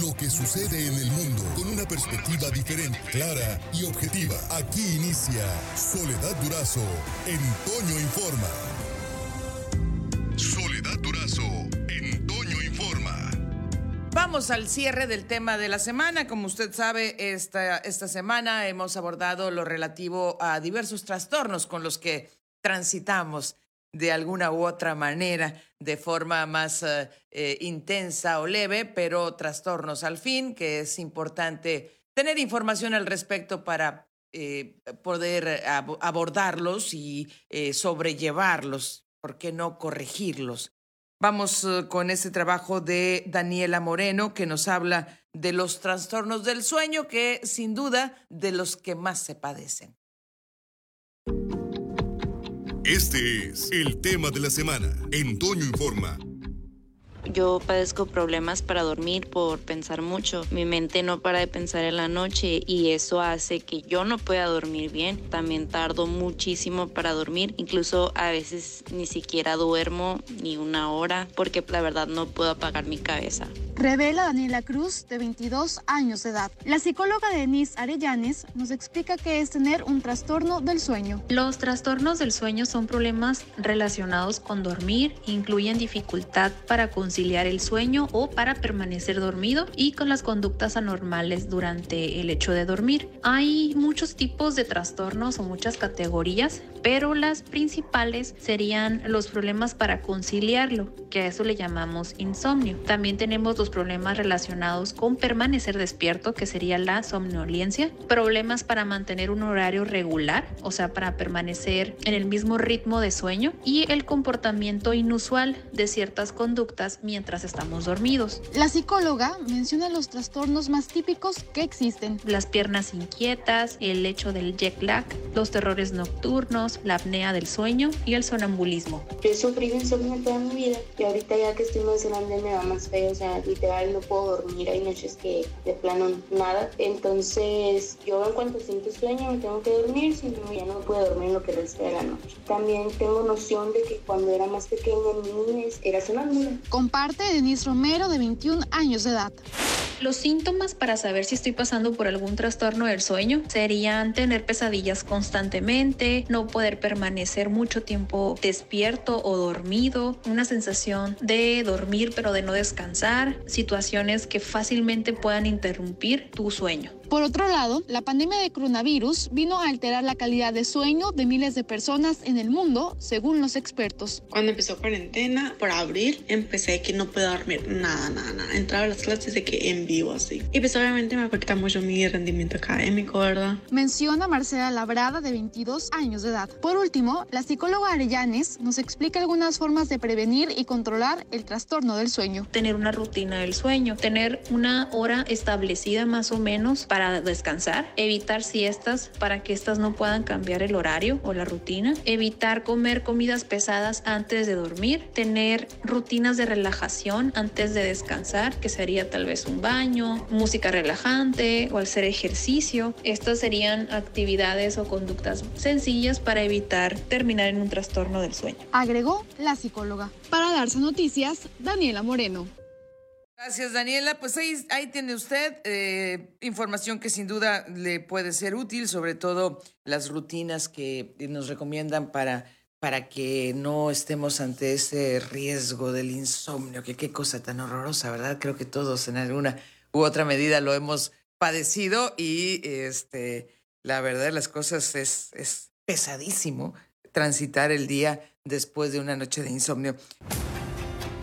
lo que sucede en el mundo con una perspectiva diferente, clara y objetiva. Aquí inicia Soledad Durazo en Toño Informa. Soledad Durazo en Toño Informa. Vamos al cierre del tema de la semana. Como usted sabe, esta, esta semana hemos abordado lo relativo a diversos trastornos con los que transitamos de alguna u otra manera, de forma más eh, eh, intensa o leve, pero trastornos al fin, que es importante tener información al respecto para eh, poder abordarlos y sobrellevarlos, ¿por qué no corregirlos? Vamos con este trabajo de Daniela Moreno, que nos habla de los trastornos del sueño, que sin duda de los que más se padecen. Este es el tema de la semana en Toño Informa. Yo padezco problemas para dormir por pensar mucho. Mi mente no para de pensar en la noche y eso hace que yo no pueda dormir bien. También tardo muchísimo para dormir. Incluso a veces ni siquiera duermo ni una hora porque la verdad no puedo apagar mi cabeza. Revela Daniela Cruz, de 22 años de edad. La psicóloga Denise Arellanes nos explica qué es tener un trastorno del sueño. Los trastornos del sueño son problemas relacionados con dormir, incluyen dificultad para conciliar el sueño o para permanecer dormido y con las conductas anormales durante el hecho de dormir. Hay muchos tipos de trastornos o muchas categorías, pero las principales serían los problemas para conciliarlo, que a eso le llamamos insomnio. También tenemos los problemas relacionados con permanecer despierto, que sería la somnolencia, problemas para mantener un horario regular, o sea, para permanecer en el mismo ritmo de sueño, y el comportamiento inusual de ciertas conductas mientras estamos dormidos. La psicóloga menciona los trastornos más típicos que existen. Las piernas inquietas, el hecho del jet lag, los terrores nocturnos, la apnea del sueño y el sonambulismo. Yo he sufrido insomnio toda mi vida y ahorita ya que estoy más grande me va más feo, o sea, literal no puedo dormir, hay noches que de plano nada. Entonces yo en cuanto siento sueño me tengo que dormir, si no ya no puedo dormir lo que resta de la noche. También tengo noción de que cuando era más pequeña mi niñez era sonámbula. Comparte Denise Romero de 21 años de edad. Los síntomas para saber si estoy pasando por algún trastorno del sueño serían tener pesadillas constantemente, no poder permanecer mucho tiempo despierto o dormido, una sensación de dormir pero de no descansar, situaciones que fácilmente puedan interrumpir tu sueño. Por otro lado, la pandemia de coronavirus vino a alterar la calidad de sueño de miles de personas en el mundo, según los expertos. Cuando empezó cuarentena, por abril, empecé que no puedo dormir nada, nada, nada. Entraba a las clases de que en vivo, así. Y pues obviamente me afecta mucho mi rendimiento académico, ¿verdad? Menciona Marcela Labrada, de 22 años de edad. Por último, la psicóloga Arellanes nos explica algunas formas de prevenir y controlar el trastorno del sueño. Tener una rutina del sueño, tener una hora establecida más o menos para descansar, evitar siestas para que éstas no puedan cambiar el horario o la rutina, evitar comer comidas pesadas antes de dormir, tener rutinas de relajación antes de descansar, que sería tal vez un baño, música relajante o hacer ejercicio. Estas serían actividades o conductas sencillas para evitar terminar en un trastorno del sueño. Agregó la psicóloga. Para darse noticias, Daniela Moreno. Gracias, Daniela. Pues ahí, ahí tiene usted eh, información que sin duda le puede ser útil, sobre todo las rutinas que nos recomiendan para, para que no estemos ante ese riesgo del insomnio, que qué cosa tan horrorosa, ¿verdad? Creo que todos en alguna u otra medida lo hemos padecido y este, la verdad de las cosas es, es pesadísimo transitar el día después de una noche de insomnio.